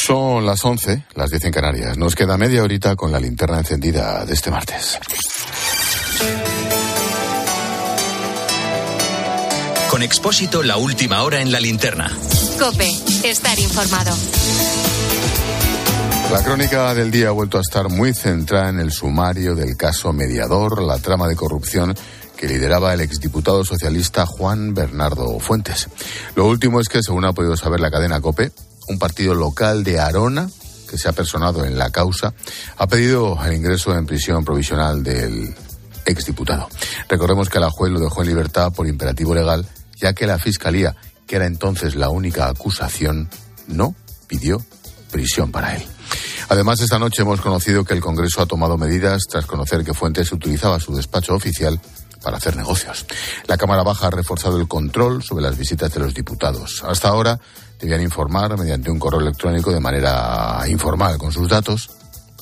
Son las 11, las 10 en Canarias. Nos queda media horita con la linterna encendida de este martes. Con Expósito, la última hora en la linterna. Cope, estar informado. La crónica del día ha vuelto a estar muy centrada en el sumario del caso mediador, la trama de corrupción que lideraba el exdiputado socialista Juan Bernardo Fuentes. Lo último es que, según ha podido saber la cadena COPE, un partido local de Arona, que se ha personado en la causa, ha pedido el ingreso en prisión provisional del exdiputado. Recordemos que la juez lo dejó en libertad por imperativo legal, ya que la Fiscalía, que era entonces la única acusación, no pidió prisión para él. Además, esta noche hemos conocido que el Congreso ha tomado medidas tras conocer que Fuentes utilizaba su despacho oficial para hacer negocios. La Cámara Baja ha reforzado el control sobre las visitas de los diputados. Hasta ahora debían informar mediante un correo electrónico de manera informal con sus datos.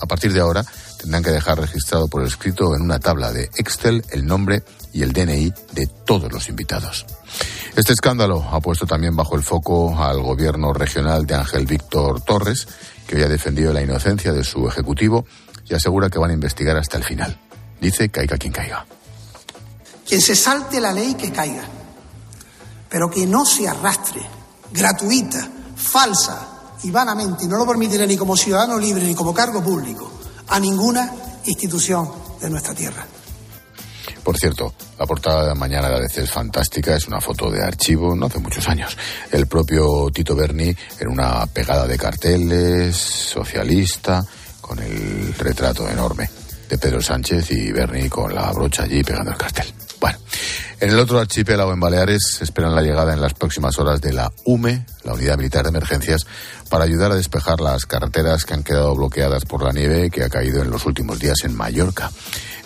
A partir de ahora tendrán que dejar registrado por escrito en una tabla de Excel el nombre y el DNI de todos los invitados. Este escándalo ha puesto también bajo el foco al gobierno regional de Ángel Víctor Torres, que hoy ha defendido la inocencia de su ejecutivo y asegura que van a investigar hasta el final. Dice caiga quien caiga. Quien se salte la ley que caiga, pero que no se arrastre gratuita, falsa y vanamente, y no lo permitiré ni como ciudadano libre ni como cargo público, a ninguna institución de nuestra tierra. Por cierto, la portada de mañana de ABC es fantástica, es una foto de archivo, no hace muchos años. El propio Tito Berni en una pegada de carteles, socialista, con el retrato enorme de Pedro Sánchez y Berni con la brocha allí pegando el cartel. En el otro archipiélago en Baleares esperan la llegada en las próximas horas de la UME, la Unidad Militar de Emergencias, para ayudar a despejar las carreteras que han quedado bloqueadas por la nieve que ha caído en los últimos días en Mallorca.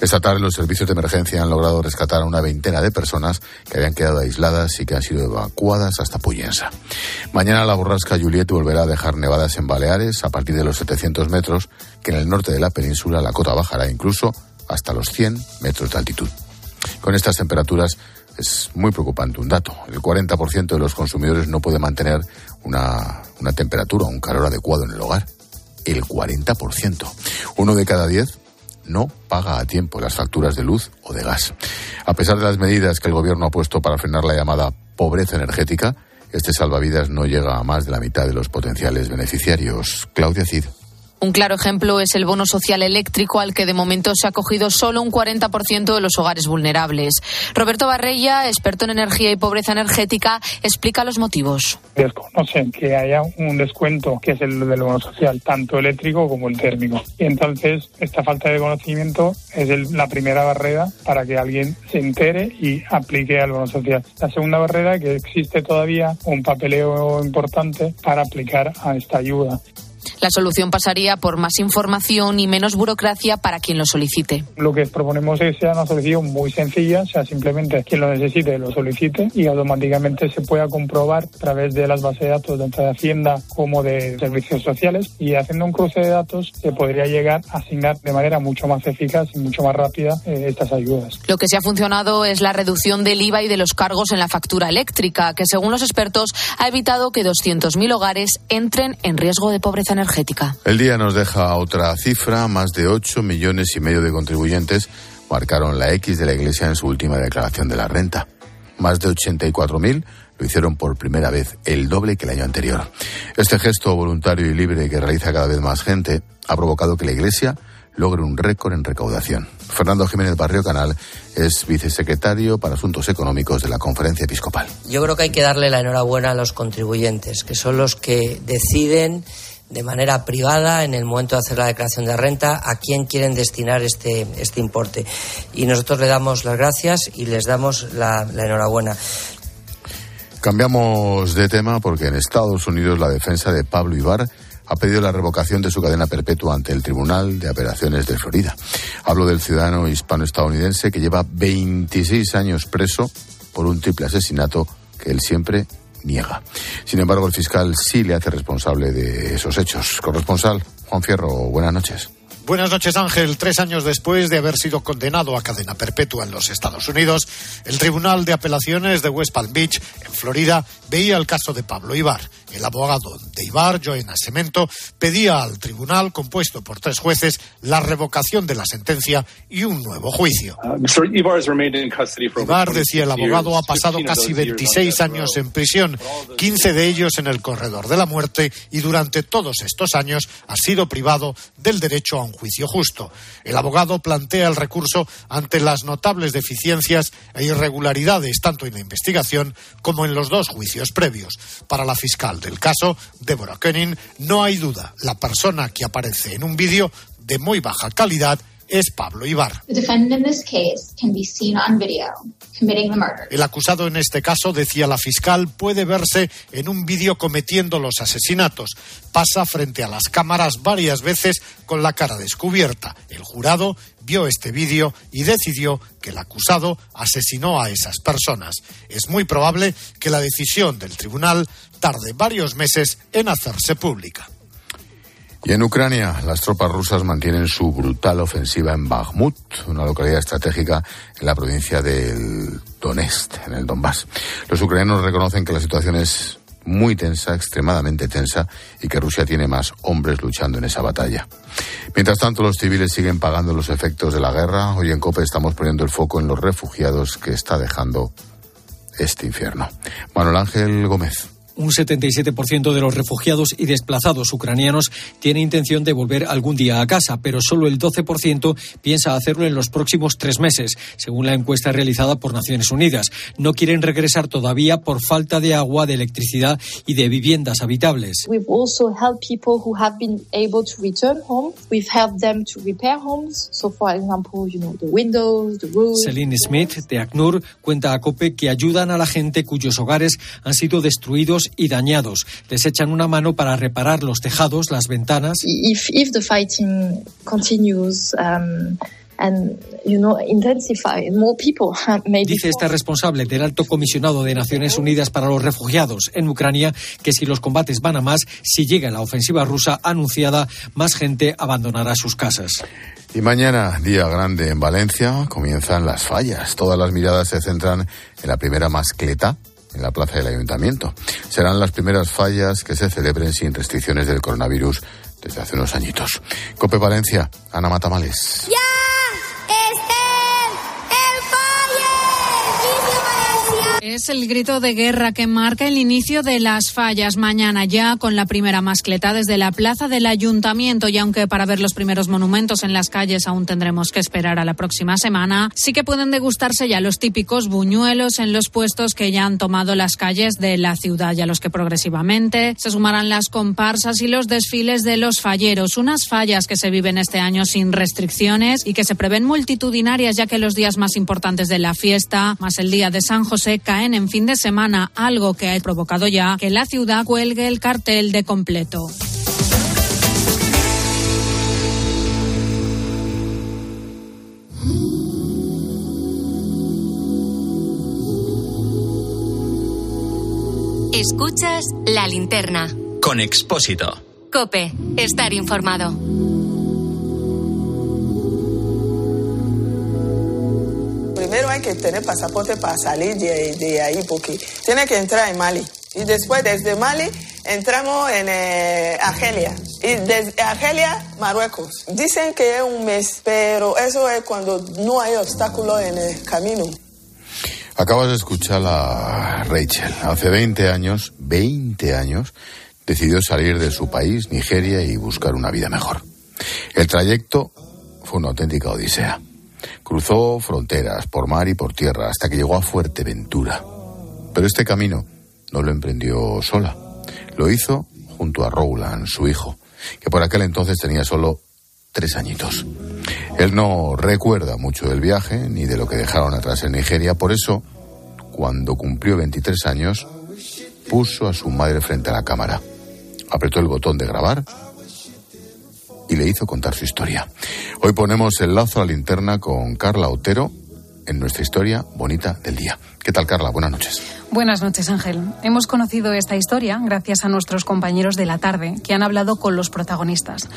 Esta tarde los servicios de emergencia han logrado rescatar a una veintena de personas que habían quedado aisladas y que han sido evacuadas hasta Puyensa. Mañana la borrasca Juliet volverá a dejar nevadas en Baleares a partir de los 700 metros, que en el norte de la península la cota bajará incluso hasta los 100 metros de altitud. Con estas temperaturas es muy preocupante un dato. El 40% de los consumidores no puede mantener una, una temperatura, un calor adecuado en el hogar. El 40%. Uno de cada diez no paga a tiempo las facturas de luz o de gas. A pesar de las medidas que el gobierno ha puesto para frenar la llamada pobreza energética, este salvavidas no llega a más de la mitad de los potenciales beneficiarios. Claudia Cid. Un claro ejemplo es el bono social eléctrico al que de momento se ha acogido solo un 40% de los hogares vulnerables. Roberto Barrella, experto en energía y pobreza energética, explica los motivos. Desconocen que haya un descuento que es el del bono social, tanto eléctrico como el térmico. Y entonces esta falta de conocimiento es la primera barrera para que alguien se entere y aplique al bono social. La segunda barrera es que existe todavía un papeleo importante para aplicar a esta ayuda. La solución pasaría por más información y menos burocracia para quien lo solicite. Lo que proponemos es que sea una solución muy sencilla, o sea, simplemente quien lo necesite lo solicite y automáticamente se pueda comprobar a través de las bases de datos tanto de Hacienda como de servicios sociales y haciendo un cruce de datos se podría llegar a asignar de manera mucho más eficaz y mucho más rápida eh, estas ayudas. Lo que se ha funcionado es la reducción del IVA y de los cargos en la factura eléctrica, que según los expertos ha evitado que 200.000 hogares entren en riesgo de pobreza energética. El día nos deja otra cifra, más de 8 millones y medio de contribuyentes marcaron la X de la Iglesia en su última declaración de la renta. Más de 84.000 lo hicieron por primera vez, el doble que el año anterior. Este gesto voluntario y libre que realiza cada vez más gente ha provocado que la Iglesia logre un récord en recaudación. Fernando Jiménez Barrio Canal es vicesecretario para Asuntos Económicos de la Conferencia Episcopal. Yo creo que hay que darle la enhorabuena a los contribuyentes, que son los que deciden de manera privada en el momento de hacer la declaración de renta a quién quieren destinar este, este importe. Y nosotros le damos las gracias y les damos la, enhorabuena. Cambiamos de tema porque en Estados Unidos la defensa de Pablo Ibar ha pedido la revocación de su cadena perpetua ante el Tribunal de Apelaciones de Florida. Hablo del ciudadano hispano-estadounidense que lleva 26 años preso por un triple asesinato que él siempre niega. Sin embargo, el fiscal sí le hace responsable de esos hechos. Corresponsal, Juan Fierro, buenas noches. Buenas noches, Ángel. Tres años después de haber sido condenado a cadena perpetua en los Estados Unidos, el Tribunal de Apelaciones de West Palm Beach, en Florida, veía el caso de Pablo Ibar. El abogado de Ibar, Joe Cemento, pedía al tribunal, compuesto por tres jueces, la revocación de la sentencia y un nuevo juicio. Uh, Ibar, decía el abogado, ha pasado casi 26 años en prisión, 15 de ellos en el corredor de la muerte y durante todos estos años ha sido privado del derecho a un juicio justo. El abogado plantea el recurso ante las notables deficiencias e irregularidades tanto en la investigación como en los dos juicios previos. Para la fiscal del caso, Deborah Koenig, no hay duda, la persona que aparece en un vídeo de muy baja calidad es Pablo Ibar. El acusado en este caso, decía la fiscal, puede verse en un vídeo cometiendo los asesinatos. Pasa frente a las cámaras varias veces con la cara descubierta. El jurado vio este vídeo y decidió que el acusado asesinó a esas personas. Es muy probable que la decisión del tribunal tarde varios meses en hacerse pública. Y en Ucrania, las tropas rusas mantienen su brutal ofensiva en Bakhmut, una localidad estratégica en la provincia del Donetsk, en el Donbass. Los ucranianos reconocen que la situación es muy tensa, extremadamente tensa, y que Rusia tiene más hombres luchando en esa batalla. Mientras tanto, los civiles siguen pagando los efectos de la guerra. Hoy en COPE estamos poniendo el foco en los refugiados que está dejando este infierno. Manuel Ángel Gómez. Un 77% de los refugiados y desplazados ucranianos tiene intención de volver algún día a casa, pero solo el 12% piensa hacerlo en los próximos tres meses, según la encuesta realizada por Naciones Unidas. No quieren regresar todavía por falta de agua, de electricidad y de viviendas habitables. Celine Smith de ACNUR cuenta a COPE que ayudan a la gente cuyos hogares han sido destruidos y dañados. Les echan una mano para reparar los tejados, las ventanas. Dice esta responsable del alto comisionado de Naciones Unidas para los Refugiados en Ucrania que si los combates van a más, si llega la ofensiva rusa anunciada, más gente abandonará sus casas. Y mañana, día grande en Valencia, comienzan las fallas. Todas las miradas se centran en la primera mascleta en la plaza del ayuntamiento. Serán las primeras fallas que se celebren sin restricciones del coronavirus desde hace unos añitos. Cope Valencia, Ana Matamales. Es el grito de guerra que marca el inicio de las fallas mañana ya con la primera mascleta desde la plaza del ayuntamiento. Y aunque para ver los primeros monumentos en las calles aún tendremos que esperar a la próxima semana, sí que pueden degustarse ya los típicos buñuelos en los puestos que ya han tomado las calles de la ciudad y a los que progresivamente se sumarán las comparsas y los desfiles de los falleros, unas fallas que se viven este año sin restricciones y que se prevén multitudinarias ya que los días más importantes de la fiesta, más el día de San José, caen en fin de semana, algo que ha provocado ya que la ciudad cuelgue el cartel de completo. Escuchas la linterna. Con Expósito. Cope, estar informado. Que tener pasaporte para salir de, ahí, porque tiene que entrar en Mali. Y después desde Mali entramos en eh, Argelia. Y desde Argelia, Marruecos. Dicen que es un mes, pero eso es cuando no hay obstáculo en el camino. Acabas de escuchar a Rachel. Hace 20 años, 20 años, decidió salir de su país, Nigeria, y buscar una vida mejor. El trayecto fue una auténtica odisea. Cruzó fronteras por mar y por tierra hasta que llegó a Fuerteventura. Pero este camino no lo emprendió sola. Lo hizo junto a Rowland, su hijo, que por aquel entonces tenía solo tres añitos. Él no recuerda mucho del viaje ni de lo que dejaron atrás en Nigeria, por eso, cuando cumplió 23 años, puso a su madre frente a la cámara, apretó el botón de grabar y le hizo contar su historia. Hoy ponemos el lazo a la linterna con Carla Otero en nuestra historia bonita del día. ¿Qué tal, Carla? Buenas noches. Buenas noches, Ángel. Hemos conocido esta historia gracias a nuestros compañeros de la tarde que han hablado con los protagonistas.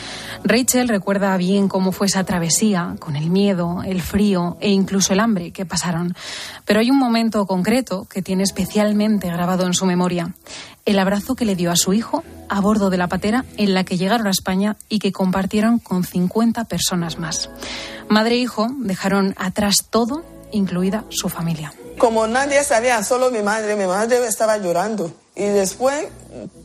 Rachel recuerda bien cómo fue esa travesía, con el miedo, el frío e incluso el hambre que pasaron. Pero hay un momento concreto que tiene especialmente grabado en su memoria. El abrazo que le dio a su hijo a bordo de la patera en la que llegaron a España y que compartieron con 50 personas más. Madre e hijo dejaron atrás todo, incluida su familia. Como nadie sabía, solo mi madre, mi madre estaba llorando. Y después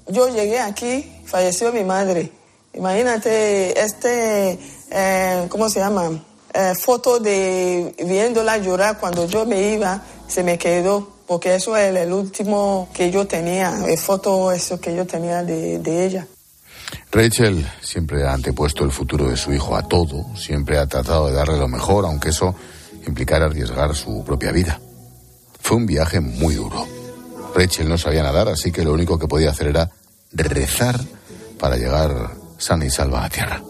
yo llegué aquí, falleció mi madre. Imagínate este, eh, ¿cómo se llama? Eh, foto de viéndola llorar cuando yo me iba, se me quedó, porque eso es el, último que yo tenía, el foto eso que yo tenía de, de ella. Rachel siempre ha antepuesto el futuro de su hijo a todo, siempre ha tratado de darle lo mejor, aunque eso implicara arriesgar su propia vida. Fue un viaje muy duro. Rachel no sabía nadar, así que lo único que podía hacer era rezar para llegar sana y salva a tierra.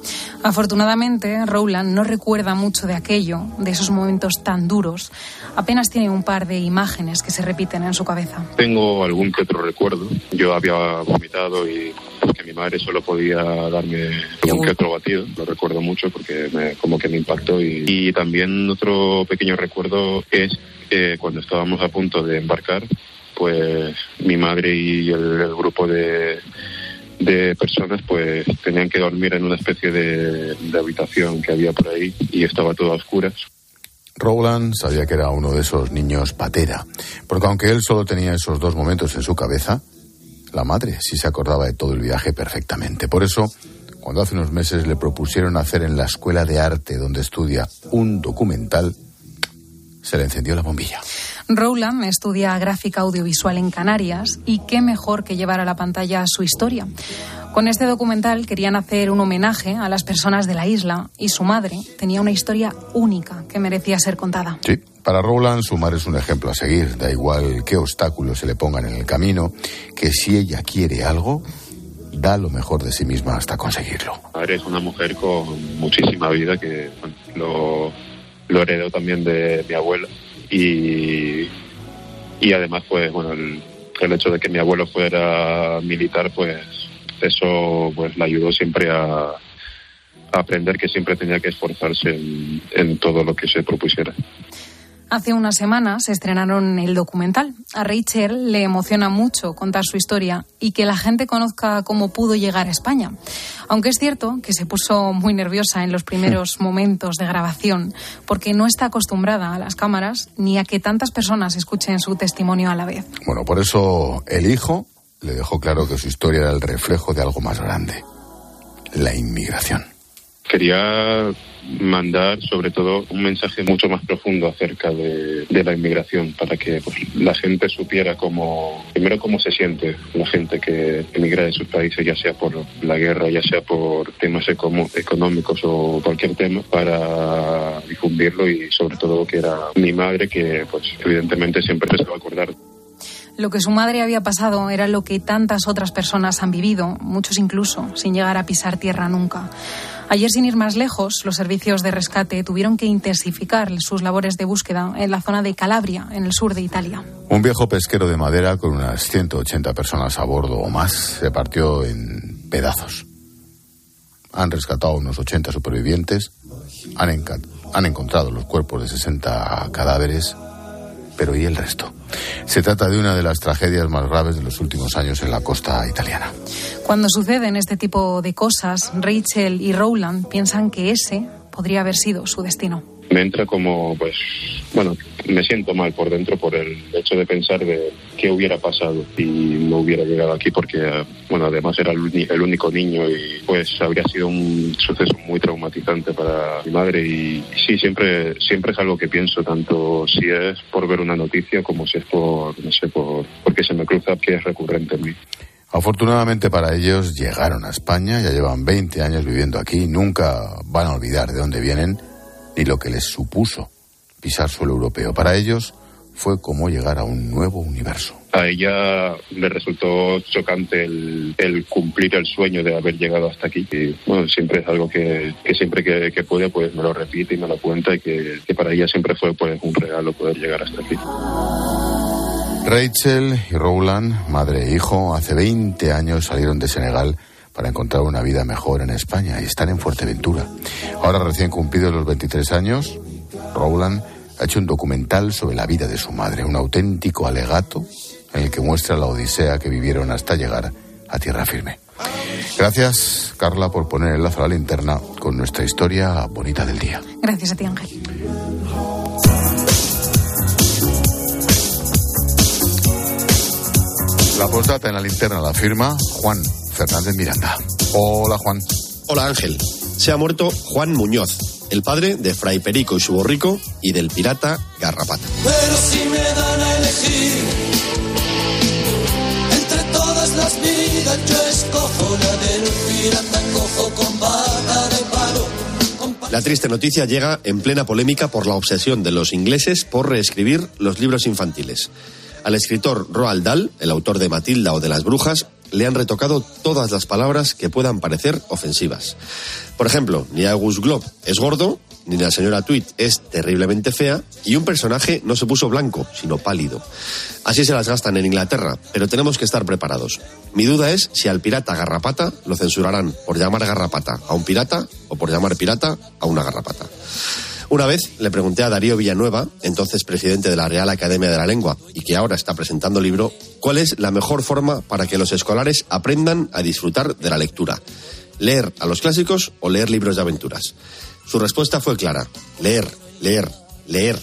Afortunadamente, Rowland no recuerda mucho de aquello, de esos momentos tan duros. Apenas tiene un par de imágenes que se repiten en su cabeza. Tengo algún que otro recuerdo. Yo había vomitado y porque mi madre solo podía darme algún que otro batido. Lo recuerdo mucho porque me, como que me impactó. Y, y también otro pequeño recuerdo es cuando estábamos a punto de embarcar, pues mi madre y el, grupo de, de personas pues tenían que dormir en una especie de, habitación que había por ahí y estaba todo a oscuras. Rowland sabía que era uno de esos niños patera, porque aunque él solo tenía esos dos momentos en su cabeza, la madre sí se acordaba de todo el viaje perfectamente. Por eso, cuando hace unos meses le propusieron hacer en la escuela de arte donde estudia un documental, se le encendió la bombilla. Rowland estudia gráfica audiovisual en Canarias y qué mejor que llevar a la pantalla su historia. Con este documental querían hacer un homenaje a las personas de la isla y su madre tenía una historia única que merecía ser contada. Sí, para Rowland su madre es un ejemplo a seguir. Da igual qué obstáculos se le pongan en el camino, que si ella quiere algo, da lo mejor de sí misma hasta conseguirlo. Mi madre es una mujer con muchísima vida que lo lo heredó también de mi abuelo y, y además pues bueno el, hecho de que mi abuelo fuera militar pues eso pues le ayudó siempre a, aprender que siempre tenía que esforzarse en todo lo que se propusiera. Hace unas semanas estrenaron el documental. A Rachel le emociona mucho contar su historia y que la gente conozca cómo pudo llegar a España. Aunque es cierto que se puso muy nerviosa en los primeros momentos de grabación porque no está acostumbrada a las cámaras ni a que tantas personas escuchen su testimonio a la vez. Bueno, por eso el hijo le dejó claro que su historia era el reflejo de algo más grande, la inmigración. Quería mandar sobre todo un mensaje mucho más profundo acerca de, la inmigración para que pues, la gente supiera cómo, primero cómo se siente la gente que emigra de sus países, ya sea por la guerra, ya sea por temas económicos o cualquier tema, para difundirlo y sobre todo que era mi madre que pues evidentemente siempre se va a acordar lo que su madre había pasado era lo que tantas otras personas han vivido, muchos incluso, sin llegar a pisar tierra nunca. Ayer, sin ir más lejos, los servicios de rescate tuvieron que intensificar sus labores de búsqueda en la zona de Calabria, en el sur de Italia. Un viejo pesquero de madera con unas 180 personas a bordo o más se partió en pedazos. Han rescatado unos 80 supervivientes, han, han encontrado los cuerpos de 60 cadáveres pero ¿y el resto? Se trata de una de las tragedias más graves de los últimos años en la costa italiana. Cuando suceden este tipo de cosas, Rachel y Rowland piensan que ese podría haber sido su destino me entra como, pues, bueno, me siento mal por dentro por el hecho de pensar de qué hubiera pasado si no hubiera llegado aquí, porque, bueno, además era el, único niño y pues habría sido un suceso muy traumatizante para mi madre y, sí, siempre, siempre es algo que pienso, tanto si es por ver una noticia como si es por, no sé, por, porque se me cruza que es recurrente en mí. Afortunadamente para ellos llegaron a España, ya llevan 20 años viviendo aquí, nunca van a olvidar de dónde vienen ni lo que les supuso pisar suelo europeo. Para ellos fue como llegar a un nuevo universo. A ella le resultó chocante el, cumplir el sueño de haber llegado hasta aquí. Y, bueno, siempre es algo que, siempre que, puede pues me lo repite y me lo cuenta y que, para ella siempre fue pues, un regalo poder llegar hasta aquí. Rachel y Rowland, madre e hijo, hace 20 años salieron de Senegal para encontrar una vida mejor en España y están en Fuerteventura. Ahora recién cumplidos los 23 años, Rowland ha hecho un documental sobre la vida de su madre, un auténtico alegato en el que muestra la odisea que vivieron hasta llegar a tierra firme. Gracias, Carla, por poner el lazo a la linterna con nuestra historia bonita del día. Gracias a ti, Ángel. La postdata en la linterna la firma Juan Fernández Miranda. Hola, Juan. Hola, Ángel. Se ha muerto Juan Muñoz, el padre de Fray Perico y su borrico y del pirata Garrapata. Pero si me dan a elegir entre todas las vidas, yo escojo la del pirata cojo con bata de palo. La triste noticia llega en plena polémica por la obsesión de los ingleses por reescribir los libros infantiles. Al escritor Roald Dahl, el autor de Matilda o de las Brujas, le han retocado todas las palabras que puedan parecer ofensivas. Por ejemplo, ni August Glob es gordo, ni la señora Tweet es terriblemente fea, y un personaje no se puso blanco, sino pálido. Así se las gastan en Inglaterra, pero tenemos que estar preparados. Mi duda es si al pirata garrapata lo censurarán por llamar garrapata a un pirata o por llamar pirata a una garrapata. Una vez le pregunté a Darío Villanueva, entonces presidente de la Real Academia de la Lengua y que ahora está presentando libro, cuál es la mejor forma para que los escolares aprendan a disfrutar de la lectura. ¿Leer a los clásicos o leer libros de aventuras? Su respuesta fue clara. Leer, leer, leer.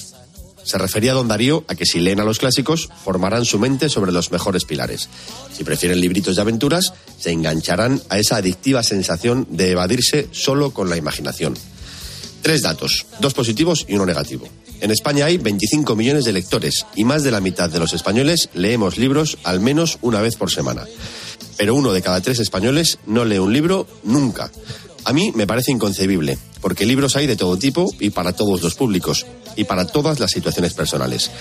Se refería don Darío a que si leen a los clásicos, formarán su mente sobre los mejores pilares. Si prefieren libritos de aventuras, se engancharán a esa adictiva sensación de evadirse solo con la imaginación. Tres datos, dos positivos y uno negativo. En España hay 25 millones de lectores y más de la mitad de los españoles leemos libros al menos una vez por semana. Pero uno de cada tres españoles no lee un libro nunca. A mí me parece inconcebible, porque libros hay de todo tipo y para todos los públicos y para todas las situaciones personales.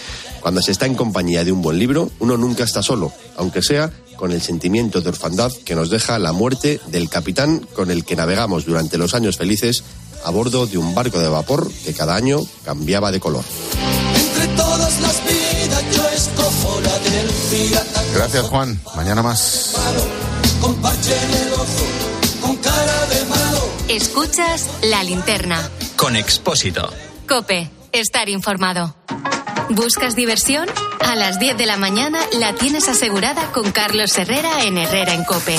Cuando se está en compañía de un buen libro, uno nunca está solo, aunque sea con el sentimiento de orfandad que nos deja la muerte del capitán con el que navegamos durante los años felices a bordo de un barco de vapor que cada año cambiaba de color. Entre todas las vidas, yo escojo la del pirata Gracias, Juan. Mañana más. con parche en el ojo, con cara de malo. Escuchas la linterna. Con Expósito. Cope, estar informado. ¿Buscas diversión? A las 10 de la mañana la tienes asegurada con Carlos Herrera en Herrera en Cope.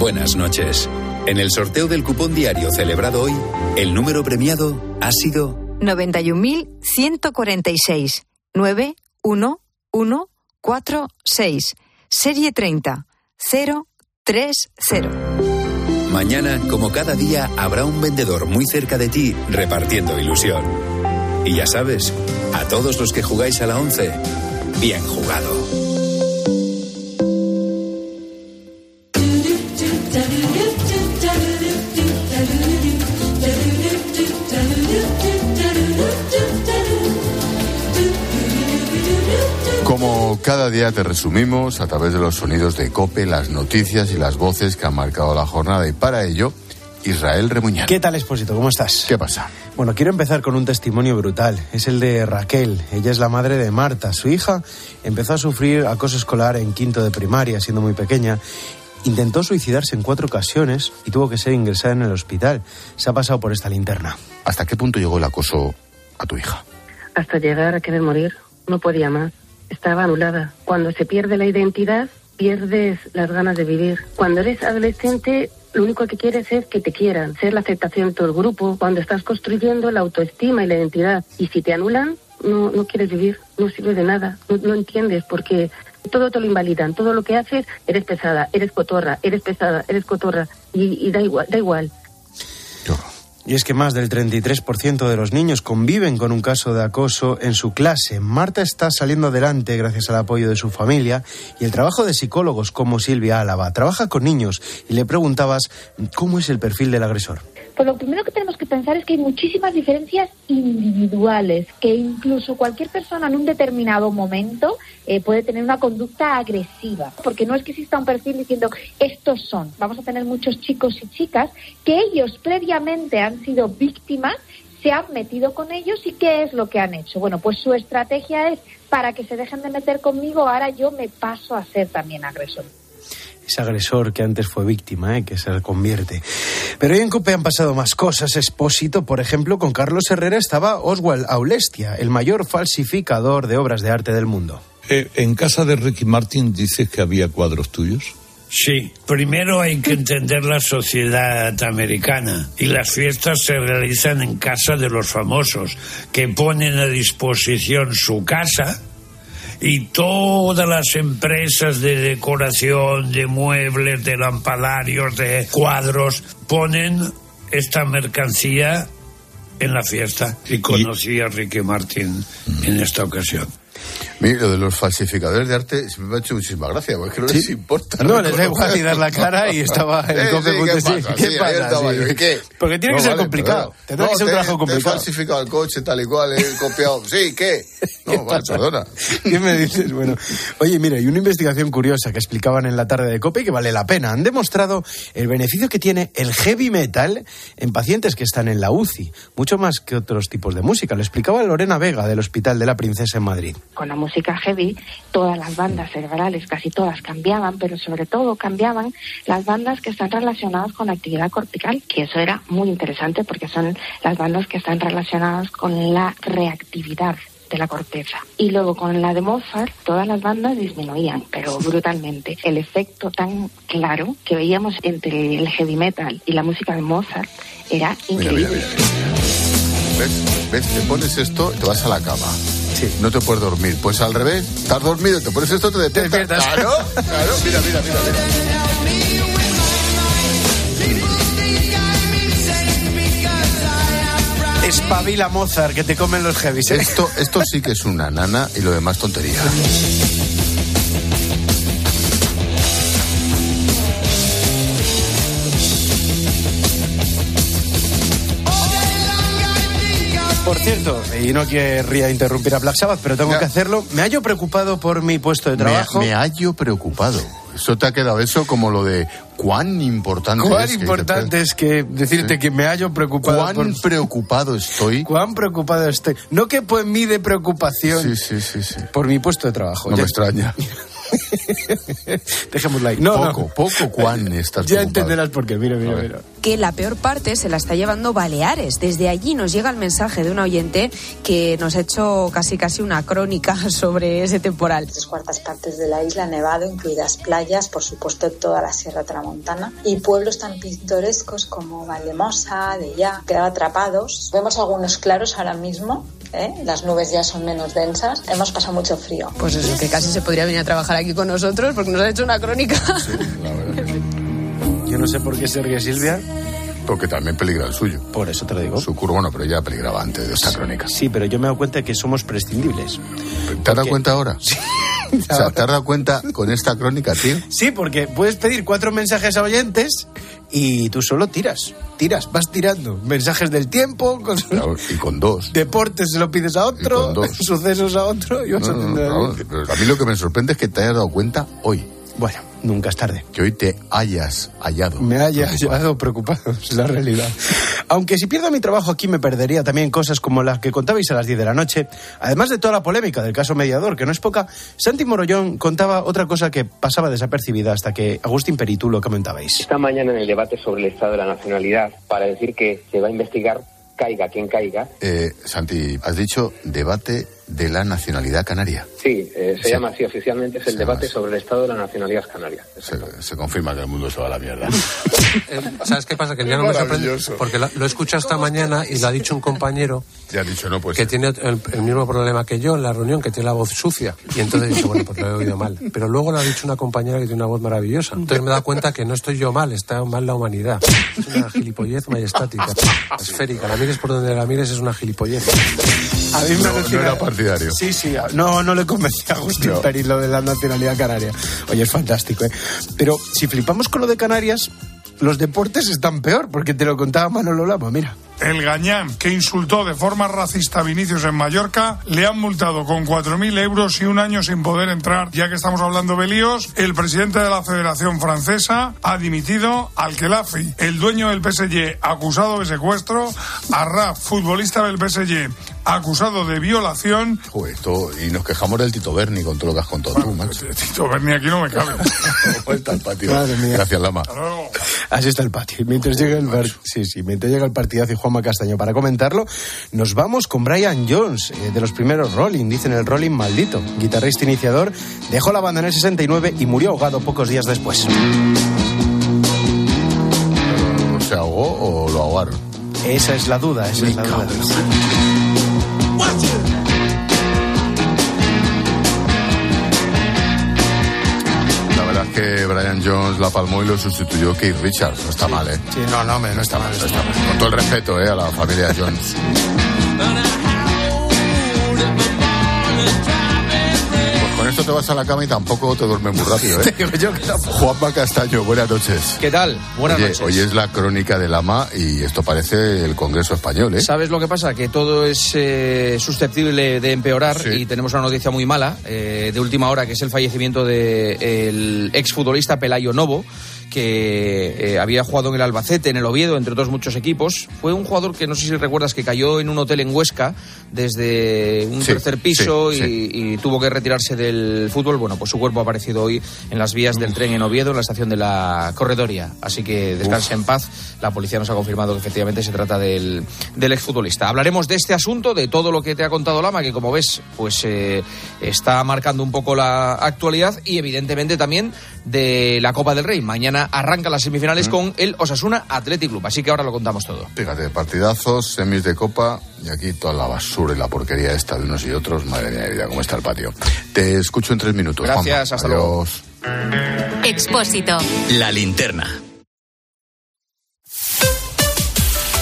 Buenas noches. En el sorteo del cupón diario celebrado hoy, el número premiado ha sido 91.146 91146 Serie 30 030. Mañana, como cada día, habrá un vendedor muy cerca de ti repartiendo ilusión. Y ya sabes, a todos los que jugáis a la 11, bien jugado. Como cada día te resumimos a través de los sonidos de Cope, las noticias y las voces que han marcado la jornada y para ello, Israel Remuñán. ¿Qué tal, Expósito? ¿Cómo estás? ¿Qué pasa? Bueno, quiero empezar con un testimonio brutal. Es el de Raquel. Ella es la madre de Marta. Su hija empezó a sufrir acoso escolar en quinto de primaria, siendo muy pequeña. Intentó suicidarse en cuatro ocasiones y tuvo que ser ingresada en el hospital. Se ha pasado por esta linterna. ¿Hasta qué punto llegó el acoso a tu hija? Hasta llegar a querer morir. No podía más. Estaba anulada. Cuando se pierde la identidad, pierdes las ganas de vivir. Cuando eres adolescente, lo único que quieres es que te quieran, ser la aceptación de todo el grupo. Cuando estás construyendo la autoestima y la identidad. Y si te anulan, no, no quieres vivir, no sirve de nada. No, no entiendes porque todo te lo invalidan. Todo lo que haces, eres pesada, eres cotorra, eres pesada, eres cotorra. Y, y da igual, da igual. Y es que más del 33% de los niños conviven con un caso de acoso en su clase. Marta está saliendo adelante gracias al apoyo de su familia y el trabajo de psicólogos como Silvia Álava. Trabaja con niños y le preguntabas cómo es el perfil del agresor. Pues lo primero que tenemos que pensar es que hay muchísimas diferencias individuales, que incluso cualquier persona en un determinado momento eh, puede tener una conducta agresiva, porque no es que exista un perfil diciendo estos son. Vamos a tener muchos chicos y chicas que ellos previamente han sido víctimas se han metido con ellos y qué es lo que han hecho. Bueno, pues su estrategia es para que se dejen de meter conmigo, ahora yo me paso a ser también agresor ese agresor que antes fue víctima, ¿eh? que se convierte. Pero hoy en COPE han pasado más cosas. Expósito, por ejemplo, con Carlos Herrera estaba Oswald Aulestia, el mayor falsificador de obras de arte del mundo. Eh, en casa de Ricky Martin dices que había cuadros tuyos. Sí, primero hay que entender la sociedad americana y las fiestas se realizan en casa de los famosos, que ponen a disposición su casa y todas las empresas de decoración, de muebles, de lampadarios, de cuadros, ponen esta mercancía en la fiesta. Y conocí a Ricky Martin en esta ocasión. Mira, lo de los falsificadores de arte me ha hecho muchísima gracia, porque no les importa. No, les da igual tirar la cara y estaba en cope. sí, ¿qué pasa? ¿Qué Sí, Sí. yo, ¿y qué? Porque tiene que No, ser vale, complicado. Tendrá que ser un trabajo Te he complicado. falsificado el coche tal y cual, he copiado. Sí, ¿qué? No, vale, perdona. ¿Qué me dices? Bueno, oye, mira, hay una investigación curiosa que explicaban en la tarde de COPE y que vale la pena. Han demostrado el beneficio que tiene el heavy metal en pacientes que están en la UCI, mucho más que otros tipos de música. Lo explicaba Lorena Vega del Hospital de la Princesa en Madrid. Con la música heavy, todas las bandas cerebrales, casi todas cambiaban, pero sobre todo cambiaban las bandas que están relacionadas con la actividad cortical, que eso era muy interesante porque son las bandas que están relacionadas con la reactividad de la corteza. Y luego con la de Mozart, todas las bandas disminuían, pero brutalmente. El efecto tan claro que veíamos entre el heavy metal y la música de Mozart era Mira, increíble. mira, mira. ¿Ves? ¿Ves? Te pones esto, te vas a la cama. No te puedes dormir. Pues al revés, estás dormido, te pones esto, te despiertas. Claro, claro, mira, mira, mira, mira. Espabila Mozart, que te comen los heavies. ¿eh? Esto, esto sí que es una nana y lo demás tontería. Cierto, y no querría interrumpir a Black Sabbath, pero tengo que hacerlo. Me hallo preocupado por mi puesto de Me, trabajo. me hallo preocupado. Eso te ha quedado eso como lo de cuán importante Cuán es. que importante es que decirte que me hallo preocupado. Cuán por- preocupado estoy. Cuán preocupado estoy. No que pues mí de preocupación Sí, sí, sí, sí. por mi puesto de trabajo. No Ya- me extraña. Dejémoslo ahí. No, poco, no. poco cuán estás Ya preocupado. entenderás por qué. Mira, mira, mira. que la peor parte se la está llevando Baleares. Desde allí nos llega el mensaje de un oyente que nos ha hecho casi casi una crónica sobre ese temporal. tres cuartas partes de la isla nevado, incluidas playas, por supuesto toda la Sierra Tramontana y pueblos tan pintorescos como Valdemosa, de ya, quedado atrapados. Vemos algunos claros ahora mismo, ¿eh? las nubes ya son menos densas, hemos pasado mucho frío. Pues eso, que casi se podría venir a trabajar aquí con nosotros porque nos ha hecho una crónica. Yo no sé por qué se ríe Silvia. Porque también peligra el suyo. Por eso te lo digo. Su curva, bueno, pero ya peligraba antes de esta crónica. Sí, pero yo me he dado cuenta de que somos prescindibles. ¿Te has dado cuenta ahora? O sea, ¿te has dado cuenta con esta crónica, tío? Sí, porque puedes pedir cuatro mensajes a oyentes y tú solo tiras. Tiras, vas tirando. Mensajes del tiempo, con Claro, y con dos. deportes se lo pides a otro, sucesos a otro y vas No, no, a mí lo que me sorprende es que te hayas dado cuenta hoy. Bueno, nunca es tarde. Que hoy te hayas hallado. Me haya hallado preocupado, es la realidad. Aunque si pierdo mi trabajo aquí me perdería también cosas como las que contabais a las 10 de la noche. Además de toda la polémica del caso mediador, que no es poca, Santi Morollón contaba otra cosa que pasaba desapercibida hasta que Agustín Peritu lo comentabais. Esta mañana en el debate sobre el estado de la nacionalidad, para decir que se va a investigar, caiga quien caiga, Eh, Santi, has dicho debate de la nacionalidad canaria. Sí, eh, se Sí. llama así oficialmente, es el Se debate llama sobre el estado de la nacionalidad canaria. Se, se confirma que el mundo se va a la mierda. Eh, ¿Sabes qué pasa? Que ya no me sorprende. Porque lo, lo he escuchado esta mañana y lo ha dicho un compañero Ya ha dicho, no, pues. que tiene el, el mismo problema que yo en la reunión, que tiene la voz sucia. Y entonces dicho, bueno, pues lo he oído mal. Pero luego lo ha dicho una compañera que tiene una voz maravillosa. Entonces me he dado cuenta que no estoy yo mal, está mal la humanidad. Es una gilipollez majestática, esférica. La mires por donde la mires es una gilipollez. A mí me No, no era partidario. Sí, sí. No, no le convencía a Agustín No. Peris lo de la nacionalidad canaria. Oye, es fantástico, ¿eh? Pero si flipamos con lo de Canarias, los deportes están peor, porque te lo contaba Manolo Lama, mira. El gañán, que insultó de forma racista a Vinicius en Mallorca, le han multado con 4.000 euros y un año sin poder entrar. Ya que estamos hablando de líos, el presidente de la Federación Francesa ha dimitido al Kelafi, el dueño del PSG acusado de secuestro, a Raf, futbolista del PSG acusado de violación. Joder, esto- y nos quejamos del Tito Berni con todo lo que has contado tú, macho. Tito Berni aquí no me cabe. Vuelta al patio. Madre mía. Gracias, Lama. Así está el patio. Y Mientras llega el par- sí, sí, mientras llega el partidazo y Juanma Castaño para comentarlo, nos vamos con Brian Jones, eh, de los primeros Rolling, dicen el Rolling maldito. Guitarrista iniciador, dejó la banda en el 69 y murió ahogado pocos días después. ¿Se ahogó o lo ahogaron? Esa es la duda, esa es la duda. La verdad es que Brian Jones la palmó y lo sustituyó Keith Richards. No está mal, ¿eh? Sí, no, no, hombre, no está mal. No está mal. Con todo el respeto, ¿eh? A la familia Jones. Esto te vas a la cama y tampoco te duermes muy rápido, ¿eh? Juanma Castaño, buenas noches. ¿Qué tal? Buenas Oye, noches. Hoy es la crónica del AMA y esto parece el Congreso Español, ¿eh? ¿Sabes lo que pasa? Que todo es eh, susceptible de empeorar y tenemos una noticia muy mala eh, de última hora, que es el fallecimiento del exfutbolista Pelayo Novo, que eh, había jugado en el Albacete, en el Oviedo, entre otros muchos equipos. Fue un jugador que no sé si recuerdas que cayó en un hotel en Huesca desde un Sí, tercer piso sí, y, sí. y tuvo que retirarse del fútbol. Bueno, pues su cuerpo ha aparecido hoy en las vías del tren en Oviedo, en la estación de la Corredoria. Así que descanse en paz. La policía nos ha confirmado que efectivamente se trata del, del exfutbolista. Hablaremos de este asunto, de todo lo que te ha contado Lama, que como ves, pues eh, está marcando un poco la actualidad y evidentemente también de la Copa del Rey. Mañana arrancan las semifinales con el Osasuna Athletic Club. Así que ahora lo contamos todo. Fíjate, partidazos, semis de copa y aquí toda la basura y la porquería esta de unos y otros. Madre mía, vida, cómo está el patio. Te escucho en tres minutos. Gracias, Juanma. hasta luego. Expósito. La linterna.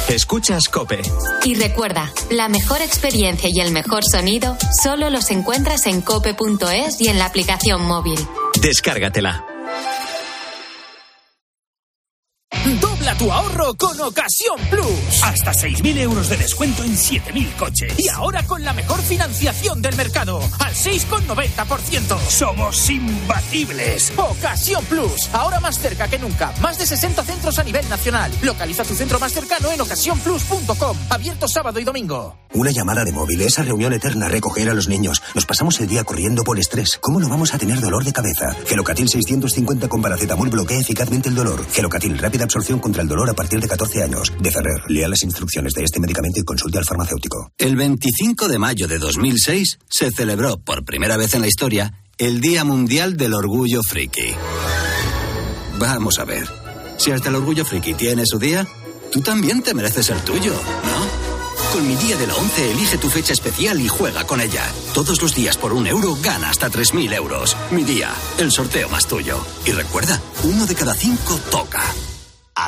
Escuchas Cope. Y recuerda, la mejor experiencia y el mejor sonido solo los encuentras en cope.es y en la aplicación móvil. Descárgatela. Dobla tu ahorro con Ocasión Plus. Hasta 6.000 euros de descuento en 7.000 coches. Y ahora con la mejor financiación del mercado, al 6,90%. Somos imbatibles. Ocasión Plus, ahora más cerca que nunca. Más de 60 centros a nivel nacional. Localiza tu centro más cercano en ocasiónplus.com. Abierto sábado y domingo. Una llamada de móvil, esa reunión eterna, recoger a los niños. Nos pasamos el día corriendo por estrés. ¿Cómo no vamos a tener dolor de cabeza? Gelocatil 650 con paracetamol bloquea eficazmente el dolor. Gelocatil, rápida absorción contra el dolor a partir de 14 años. De Ferrer, lea las instrucciones de este medicamento y consulte al farmacéutico. El 25 de mayo de 2006 se celebró por primera vez en la historia el Día Mundial del Orgullo Friki. Vamos a ver, si hasta el Orgullo Friki tiene su día, tú también te mereces el tuyo, ¿no? Con mi día de la 11 elige tu fecha especial y juega con ella. Todos los días por un euro gana hasta 3.000 euros. Mi día, el sorteo más tuyo. Y recuerda, uno de cada cinco toca.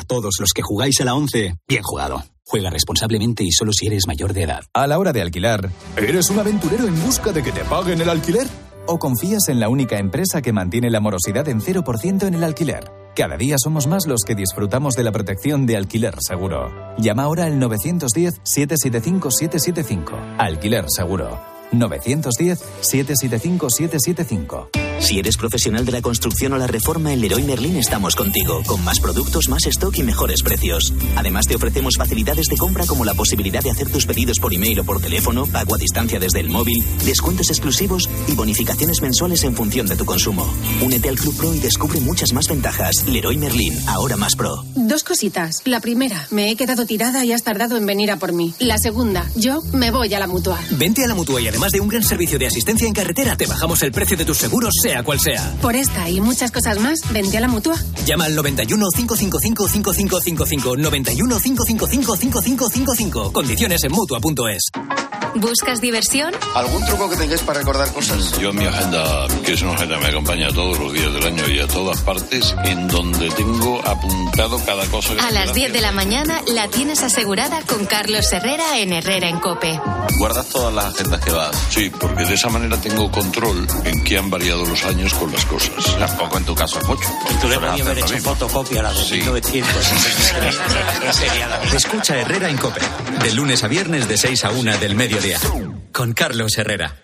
Todos los que jugáis a la 11, bien jugado. Juega responsablemente y solo si eres mayor de edad. A la hora de alquilar, ¿eres un aventurero en busca de que te paguen el alquiler? ¿O confías en la única empresa que mantiene la morosidad en 0% en el alquiler? Cada día somos más los que disfrutamos de la protección de alquiler seguro. Llama ahora al 910-775-775. Alquiler seguro. 910-775-775. Si eres profesional de la construcción o la reforma, en Leroy Merlin estamos contigo, con más productos, más stock y mejores precios. Además, te ofrecemos facilidades de compra como la posibilidad de hacer tus pedidos por email o por teléfono, pago a distancia desde el móvil, descuentos exclusivos y bonificaciones mensuales en función de tu consumo. Únete al Club Pro y descubre muchas más ventajas. Leroy Merlin, ahora más pro. Dos cositas. La primera, me he quedado tirada y has tardado en venir a por mí. La segunda, yo me voy a la mutua. Vente a la mutua y además de un gran servicio de asistencia en carretera, te bajamos el precio de tus seguros, sea cual sea. Por esta y muchas cosas más, vente a la mutua. Llama al 91 555 5555 91 555 5555. Condiciones en mutua.es. ¿Buscas diversión? ¿Algún truco que tengáis para recordar cosas? Yo mi agenda, que es una agenda que me acompaña todos los días del año y a todas partes, en donde tengo apuntado cada cosa que A las 10 de la mañana la tienes asegurada con Carlos Herrera en Herrera en Cope. ¿Guardas todas las agendas que vas? Sí, porque de esa manera tengo control en qué han variado los años con las cosas. Tampoco en tu caso es mucho. Tú le podías haber hecho fotocopia a la de 1900. Sería la Escucha Herrera en Cope. De lunes a viernes de 6 a 1 del Con Carlos Herrera.